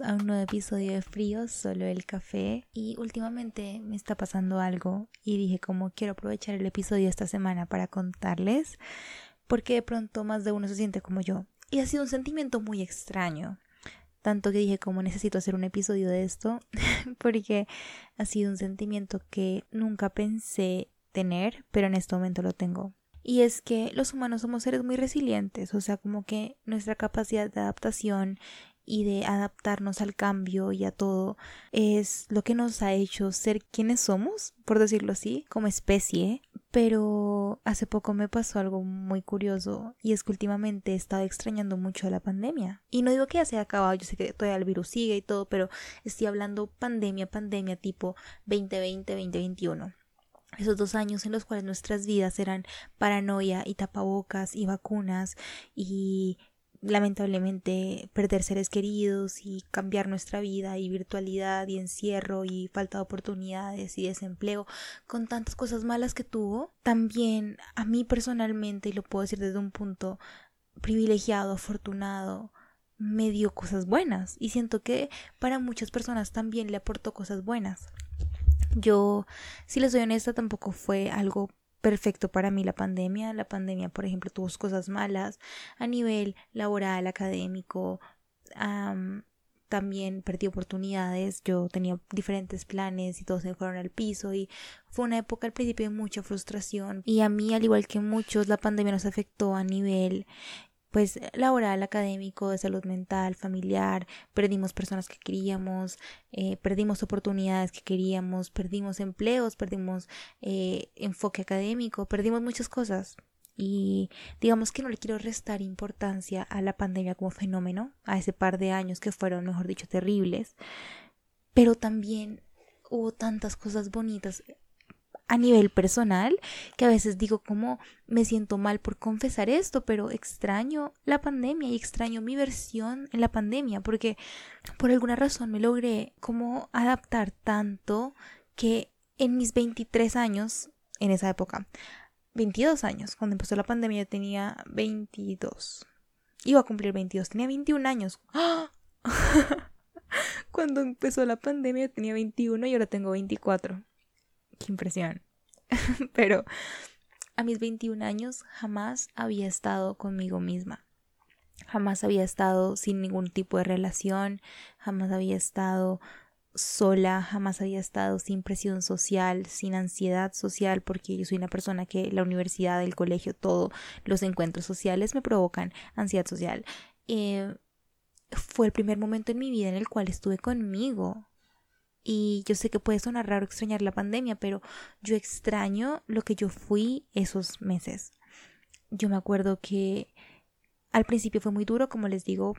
a un nuevo episodio de Frío, solo el café. Y últimamente me está pasando algo y dije como quiero aprovechar el episodio esta semana para contarles porque de pronto más de uno se siente como yo. Y ha sido un sentimiento muy extraño. Tanto que dije como necesito hacer un episodio de esto porque ha sido un sentimiento que nunca pensé tener, pero en este momento lo tengo. Y es que los humanos somos seres muy resilientes, o sea, como que nuestra capacidad de adaptación y de adaptarnos al cambio y a todo es lo que nos ha hecho ser quienes somos, por decirlo así, como especie. Pero hace poco me pasó algo muy curioso y es que últimamente he estado extrañando mucho la pandemia. Y no digo que ya se haya acabado, yo sé que todavía el virus sigue y todo, pero estoy hablando pandemia, pandemia tipo 2020, 2021 esos dos años en los cuales nuestras vidas eran paranoia y tapabocas y vacunas y lamentablemente perder seres queridos y cambiar nuestra vida y virtualidad y encierro y falta de oportunidades y desempleo con tantas cosas malas que tuvo, también a mí personalmente, y lo puedo decir desde un punto privilegiado, afortunado, me dio cosas buenas y siento que para muchas personas también le aportó cosas buenas. Yo, si les soy honesta, tampoco fue algo perfecto para mí la pandemia. La pandemia, por ejemplo, tuvo cosas malas a nivel laboral, académico. también perdí oportunidades. Yo tenía diferentes planes y todos se fueron al piso y fue una época al principio de mucha frustración. Y a mí, al igual que muchos, la pandemia nos afectó a nivel pues laboral, académico, de salud mental, familiar, perdimos personas que queríamos, eh, perdimos oportunidades que queríamos, perdimos empleos, perdimos eh, enfoque académico, perdimos muchas cosas. Y digamos que no le quiero restar importancia a la pandemia como fenómeno, a ese par de años que fueron, mejor dicho, terribles, pero también hubo tantas cosas bonitas a nivel personal, que a veces digo como me siento mal por confesar esto, pero extraño la pandemia y extraño mi versión en la pandemia, porque por alguna razón me logré como adaptar tanto que en mis 23 años, en esa época, 22 años, cuando empezó la pandemia yo tenía 22. Iba a cumplir 22, tenía 21 años. Cuando empezó la pandemia tenía 21 y ahora tengo 24. Qué impresión. Pero a mis 21 años jamás había estado conmigo misma. Jamás había estado sin ningún tipo de relación, jamás había estado sola, jamás había estado sin presión social, sin ansiedad social, porque yo soy una persona que la universidad, el colegio, todos los encuentros sociales me provocan ansiedad social. Eh, fue el primer momento en mi vida en el cual estuve conmigo, y yo sé que puede sonar raro extrañar la pandemia, pero yo extraño lo que yo fui esos meses. Yo me acuerdo que al principio fue muy duro, como les digo,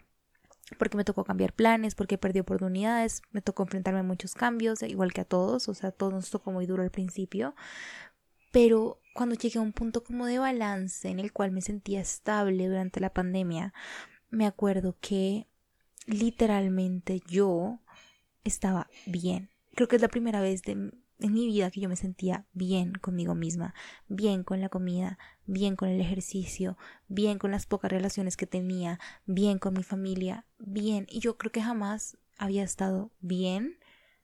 porque me tocó cambiar planes, porque perdí oportunidades, me tocó enfrentarme a muchos cambios, igual que a todos, o sea, a todos nos tocó muy duro al principio, pero cuando llegué a un punto como de balance en el cual me sentía estable durante la pandemia, me acuerdo que literalmente yo estaba bien. Creo que es la primera vez en mi vida que yo me sentía bien conmigo misma, bien con la comida, bien con el ejercicio, bien con las pocas relaciones que tenía, bien con mi familia, bien. Y yo creo que jamás había estado bien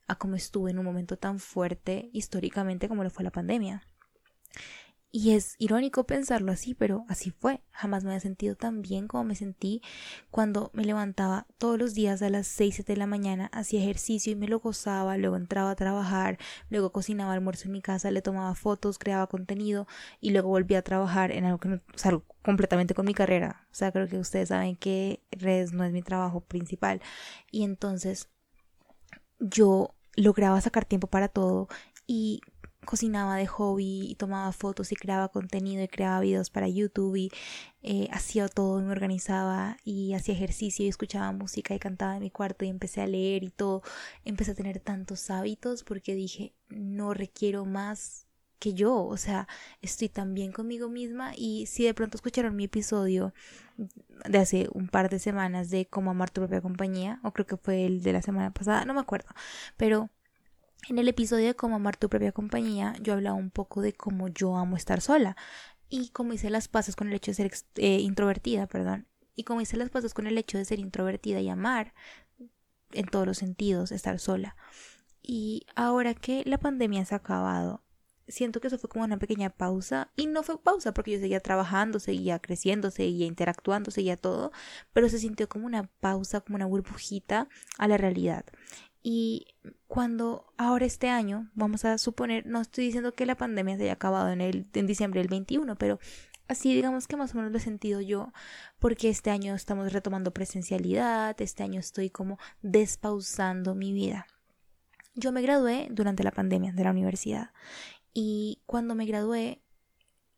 a como estuve en un momento tan fuerte históricamente como lo fue la pandemia. Y es irónico pensarlo así, pero así fue. Jamás me había sentido tan bien como me sentí cuando me levantaba todos los días a las 6, 7 de la mañana, hacía ejercicio y me lo gozaba, luego entraba a trabajar, luego cocinaba almuerzo en mi casa, le tomaba fotos, creaba contenido y luego volvía a trabajar en algo que no, o completamente con mi carrera. O sea, creo que ustedes saben que redes no es mi trabajo principal. Y entonces yo lograba sacar tiempo para todo y cocinaba de hobby y tomaba fotos y creaba contenido y creaba videos para YouTube y eh, hacía todo y me organizaba y hacía ejercicio y escuchaba música y cantaba en mi cuarto y empecé a leer y todo. Empecé a tener tantos hábitos porque dije, no requiero más que yo, o sea, estoy tan bien conmigo misma y si de pronto escucharon mi episodio de hace un par de semanas de cómo amar tu propia compañía, o creo que fue el de la semana pasada, no me acuerdo, pero en el episodio de cómo amar tu propia compañía, yo hablaba un poco de cómo yo amo estar sola y cómo hice las paces con el hecho de ser eh, introvertida, perdón, y cómo hice las paces con el hecho de ser introvertida y amar en todos los sentidos, estar sola. Y ahora que la pandemia se ha acabado, siento que eso fue como una pequeña pausa. Y no fue pausa porque yo seguía trabajando, seguía creciendo, seguía interactuando, seguía todo. Pero se sintió como una pausa, como una burbujita a la realidad. Y cuando ahora este año, vamos a suponer, no estoy diciendo que la pandemia se haya acabado en, el, en diciembre del 21, pero así digamos que más o menos lo he sentido yo, porque este año estamos retomando presencialidad, este año estoy como despausando mi vida. Yo me gradué durante la pandemia de la universidad y cuando me gradué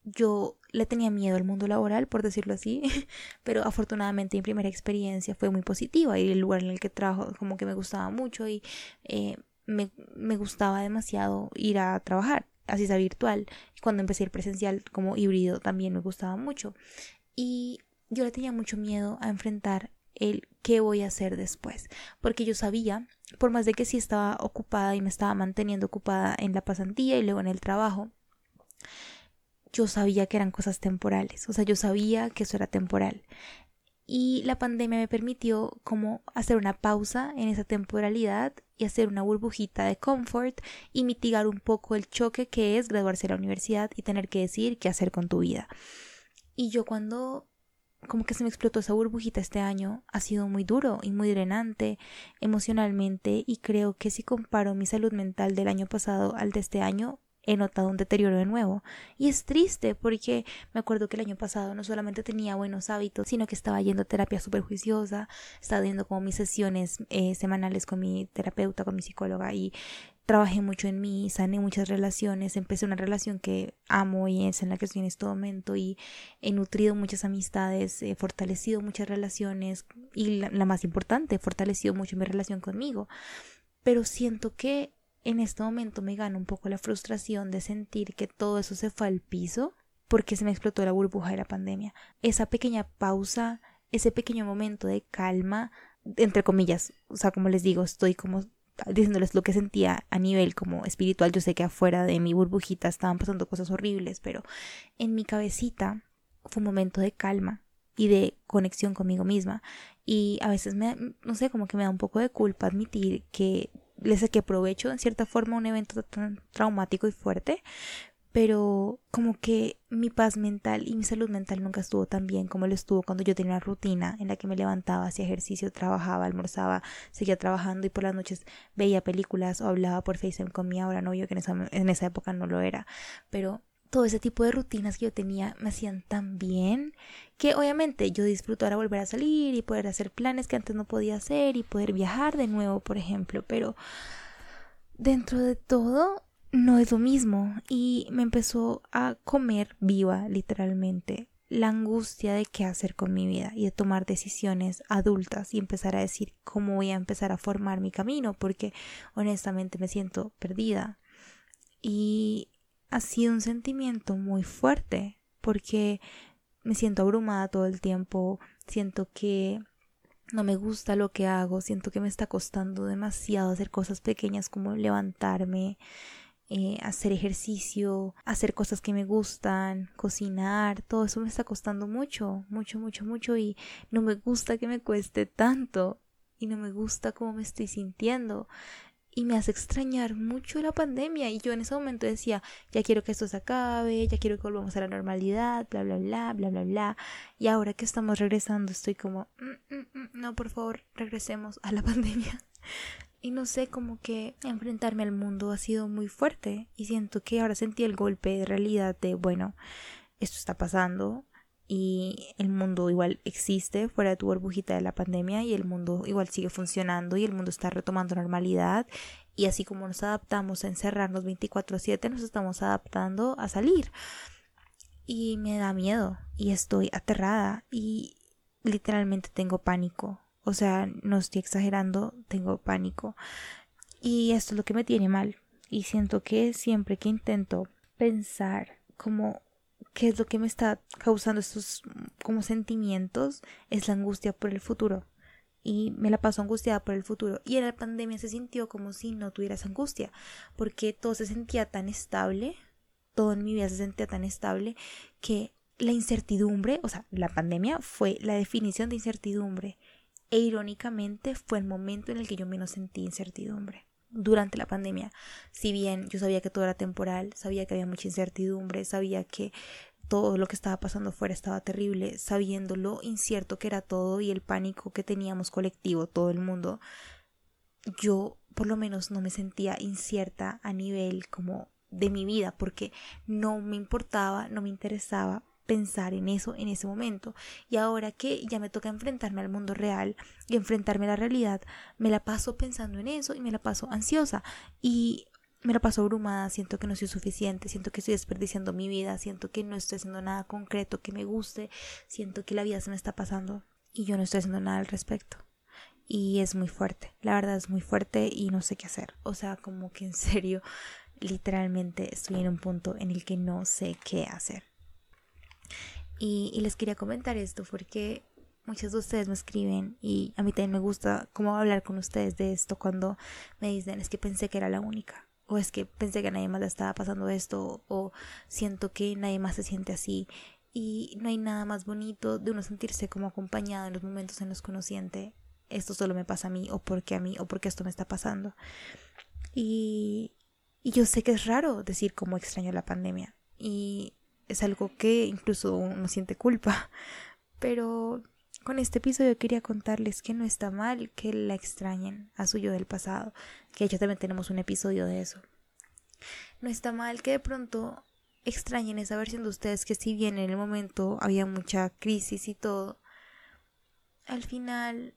yo le tenía miedo al mundo laboral, por decirlo así, pero afortunadamente mi primera experiencia fue muy positiva y el lugar en el que trabajo como que me gustaba mucho y eh, me, me, gustaba demasiado ir a trabajar, así sea virtual. Cuando empecé el presencial como híbrido también me gustaba mucho y yo le tenía mucho miedo a enfrentar el qué voy a hacer después, porque yo sabía, por más de que sí estaba ocupada y me estaba manteniendo ocupada en la pasantía y luego en el trabajo, yo sabía que eran cosas temporales, o sea, yo sabía que eso era temporal. Y la pandemia me permitió como hacer una pausa en esa temporalidad y hacer una burbujita de confort y mitigar un poco el choque que es graduarse de la universidad y tener que decir qué hacer con tu vida. Y yo cuando como que se me explotó esa burbujita este año, ha sido muy duro y muy drenante emocionalmente y creo que si comparo mi salud mental del año pasado al de este año, he notado un deterioro de nuevo. Y es triste porque me acuerdo que el año pasado no solamente tenía buenos hábitos, sino que estaba yendo a terapia súper juiciosa, estaba yendo como mis sesiones eh, semanales con mi terapeuta, con mi psicóloga y trabajé mucho en mí, sané muchas relaciones, empecé una relación que amo y es en la que estoy en este momento y he nutrido muchas amistades, he fortalecido muchas relaciones y la, más importante, fortalecido mucho mi relación conmigo. Pero siento que en este momento me gana un poco la frustración de sentir que todo eso se fue al piso porque se me explotó la burbuja de la pandemia. Esa pequeña pausa, ese pequeño momento de calma, entre comillas, o sea, como les digo, estoy como diciéndoles lo que sentía a nivel como espiritual. Yo sé que afuera de mi burbujita estaban pasando cosas horribles, pero en mi cabecita fue un momento de calma y de conexión conmigo misma. Y a veces me, no sé, como que me da un poco de culpa admitir que le saqué provecho en cierta forma un evento tan traumático y fuerte, pero como que mi paz mental y mi salud mental nunca estuvo tan bien como lo estuvo cuando yo tenía una rutina en la que me levantaba, hacía ejercicio, trabajaba, almorzaba, seguía trabajando y por las noches veía películas o hablaba por FaceTime con mi ahora novio, que en esa, en esa época no lo era, pero todo ese tipo de rutinas que yo tenía me hacían tan bien que obviamente yo disfruto ahora volver a salir y poder hacer planes que antes no podía hacer y poder viajar de nuevo, por ejemplo, pero dentro de todo no es lo mismo. Y me empezó a comer viva literalmente la angustia de qué hacer con mi vida y de tomar decisiones adultas y empezar a decir cómo voy a empezar a formar mi camino porque honestamente me siento perdida. Y ha sido un sentimiento muy fuerte porque me siento abrumada todo el tiempo, siento que no me gusta lo que hago, siento que me está costando demasiado hacer cosas pequeñas como levantarme, eh, hacer ejercicio, hacer cosas que me gustan, cocinar, todo eso me está costando mucho, mucho, mucho, mucho y no me gusta que me cueste tanto y no me gusta cómo me estoy sintiendo y me hace extrañar mucho la pandemia y yo en ese momento decía, ya quiero que esto se acabe, ya quiero que volvamos a la normalidad, bla, bla, bla, bla, bla, bla. Y ahora que estamos regresando estoy como, mm, mm, mm, no, por favor, regresemos a la pandemia. Y no sé, como que enfrentarme al mundo ha sido muy fuerte y siento que ahora sentí el golpe de realidad de, bueno, esto está pasando, y el mundo igual existe fuera de tu burbujita de la pandemia y el mundo igual sigue funcionando y el mundo está retomando normalidad y así como nos adaptamos a encerrarnos 24/7 nos estamos adaptando a salir. Y me da miedo y estoy aterrada y literalmente tengo pánico. O sea no estoy exagerando tengo pánico. Y esto es lo que me tiene mal. Y siento que siempre que intento pensar como qué es lo que me está causando estos como sentimientos es la angustia por el futuro. Y me la paso angustiada por el futuro. Y en la pandemia se sintió como si no tuvieras angustia porque todo se sentía tan estable todo en mi vida se sentía tan estable que la incertidumbre o sea la pandemia fue la definición de incertidumbre. E irónicamente fue el momento en el que yo menos sentí incertidumbre durante la pandemia. Si bien yo sabía que todo era temporal, sabía que había mucha incertidumbre, sabía que todo lo que estaba pasando fuera estaba terrible, sabiendo lo incierto que era todo y el pánico que teníamos colectivo, todo el mundo, yo por lo menos no me sentía incierta a nivel como de mi vida, porque no me importaba, no me interesaba pensar en eso en ese momento. Y ahora que ya me toca enfrentarme al mundo real y enfrentarme a la realidad, me la paso pensando en eso y me la paso ansiosa. Y me la paso abrumada, siento que no soy suficiente, siento que estoy desperdiciando mi vida, siento que no estoy haciendo nada concreto que me guste, siento que la vida se me está pasando y yo no estoy haciendo nada al respecto. Y es muy fuerte, la verdad es muy fuerte y no sé qué hacer. O sea, como que en serio, literalmente estoy en un punto en el que no sé qué hacer. Y, les quería comentar esto porque muchos de ustedes me escriben y a mí también me gusta cómo hablar con ustedes de esto cuando me dicen es que pensé que era la única o es que pensé que nadie más le estaba pasando esto o siento que nadie más se siente así y no hay nada más bonito de uno sentirse como acompañado en los momentos en los que uno siente esto solo me pasa a mí o porque a mí o porque esto me está pasando y yo sé que es raro decir cómo extraño la pandemia y es algo que incluso uno siente culpa pero con este episodio quería contarles que no está mal que la extrañen a su yo del pasado, que ya también tenemos un episodio de eso. No está mal que de pronto extrañen esa versión de ustedes que si bien en el momento había mucha crisis y todo, al final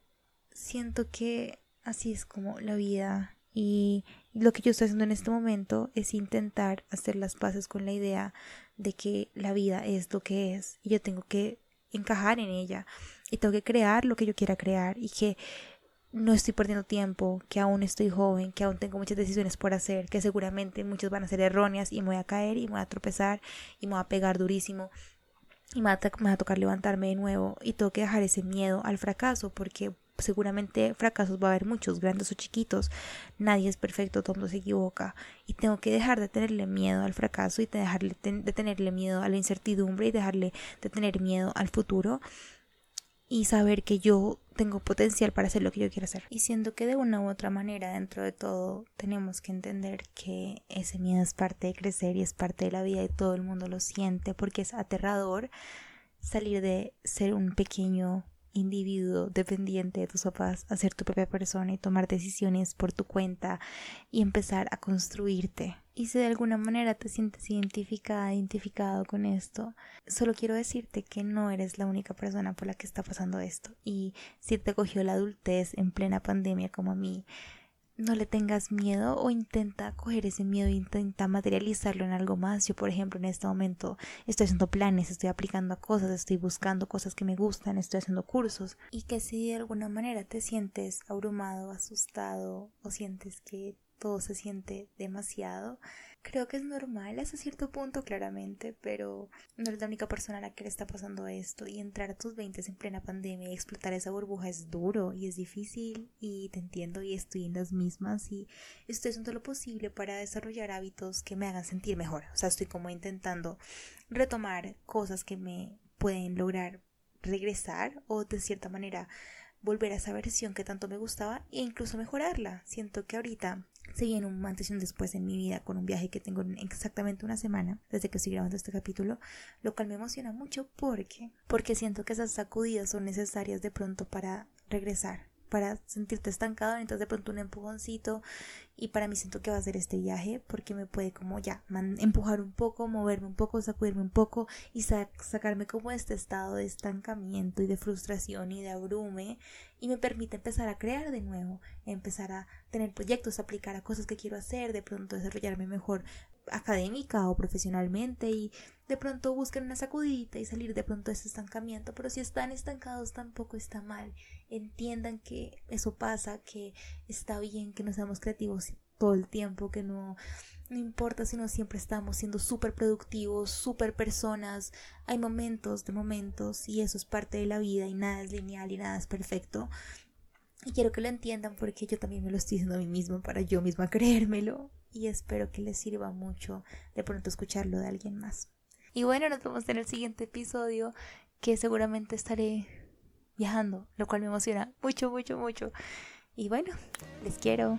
siento que así es como la vida y lo que yo estoy haciendo en este momento es intentar hacer las paces con la idea de que la vida es lo que es y yo tengo que encajar en ella y tengo que crear lo que yo quiera crear y que no estoy perdiendo tiempo, que aún estoy joven, que aún tengo muchas decisiones por hacer, que seguramente muchas van a ser erróneas y me voy a caer y me voy a tropezar y me voy a pegar durísimo y me va, a tocar levantarme de nuevo y tengo que dejar ese miedo al fracaso porque seguramente fracasos va a haber muchos, grandes o chiquitos. Nadie es perfecto, todo se equivoca. Y tengo que dejar de tenerle miedo al fracaso y dejarle de tenerle miedo a la incertidumbre y dejarle de tener miedo al futuro y saber que yo tengo potencial para hacer lo que yo quiero hacer. Y siendo que de una u otra manera, dentro de todo, tenemos que entender que ese miedo es parte de crecer y es parte de la vida y todo el mundo lo siente porque es aterrador salir de ser un pequeño individuo dependiente de tus papás a ser tu propia persona y tomar decisiones por tu cuenta y empezar a construirte. Y si de alguna manera te sientes identificada, identificado con esto, solo quiero decirte que no eres la única persona por la que está pasando esto. Y si te cogió la adultez en plena pandemia como a mí, no le tengas miedo o intenta coger ese miedo intenta materializarlo en algo más. Yo, por ejemplo, en este momento estoy haciendo planes, estoy aplicando a cosas, estoy buscando cosas que me gustan, estoy haciendo cursos. Y que si de alguna manera te sientes abrumado, asustado o sientes que todo se siente demasiado, Creo que es normal hasta cierto punto, claramente, pero no eres la única persona a la que le está pasando esto. Y entrar a tus 20 en plena pandemia y explotar esa burbuja es duro y es difícil. Y te entiendo y estoy en las mismas. Y estoy haciendo lo posible para desarrollar hábitos que me hagan sentir mejor. O sea, estoy como intentando retomar cosas que me pueden lograr regresar o de cierta manera volver a esa versión que tanto me gustaba e incluso mejorarla. Siento que ahorita se viene un antes y un después en mi vida con un viaje que tengo en exactamente una semana desde que estoy grabando este capítulo, lo cual me emociona mucho porque porque siento que esas sacudidas son necesarias de pronto para regresar para sentirte estancado, entonces de pronto un empujoncito y para mí siento que va a ser este viaje porque me puede como ya empujar un poco, moverme un poco, sacudirme un poco y sacarme como este estado de estancamiento y de frustración y de abrume y me permite empezar a crear de nuevo, empezar a tener proyectos, aplicar a cosas que quiero hacer, de pronto desarrollarme mejor académica o profesionalmente y de pronto busquen una sacudidita y salir de pronto de ese estancamiento, pero si están estancados tampoco está mal. Entiendan que eso pasa, que está bien que no seamos creativos todo el tiempo, que no, no importa si no siempre estamos siendo súper productivos, súper personas. Hay momentos de momentos y eso es parte de la vida y nada es lineal y nada es perfecto. Y quiero que lo entiendan porque yo también me lo estoy diciendo a mí mismo para yo misma creérmelo y espero que les sirva mucho de pronto escucharlo de alguien más. Y bueno, nos vemos en el siguiente episodio que seguramente estaré viajando, lo cual me emociona mucho, mucho, mucho. Y bueno, les quiero.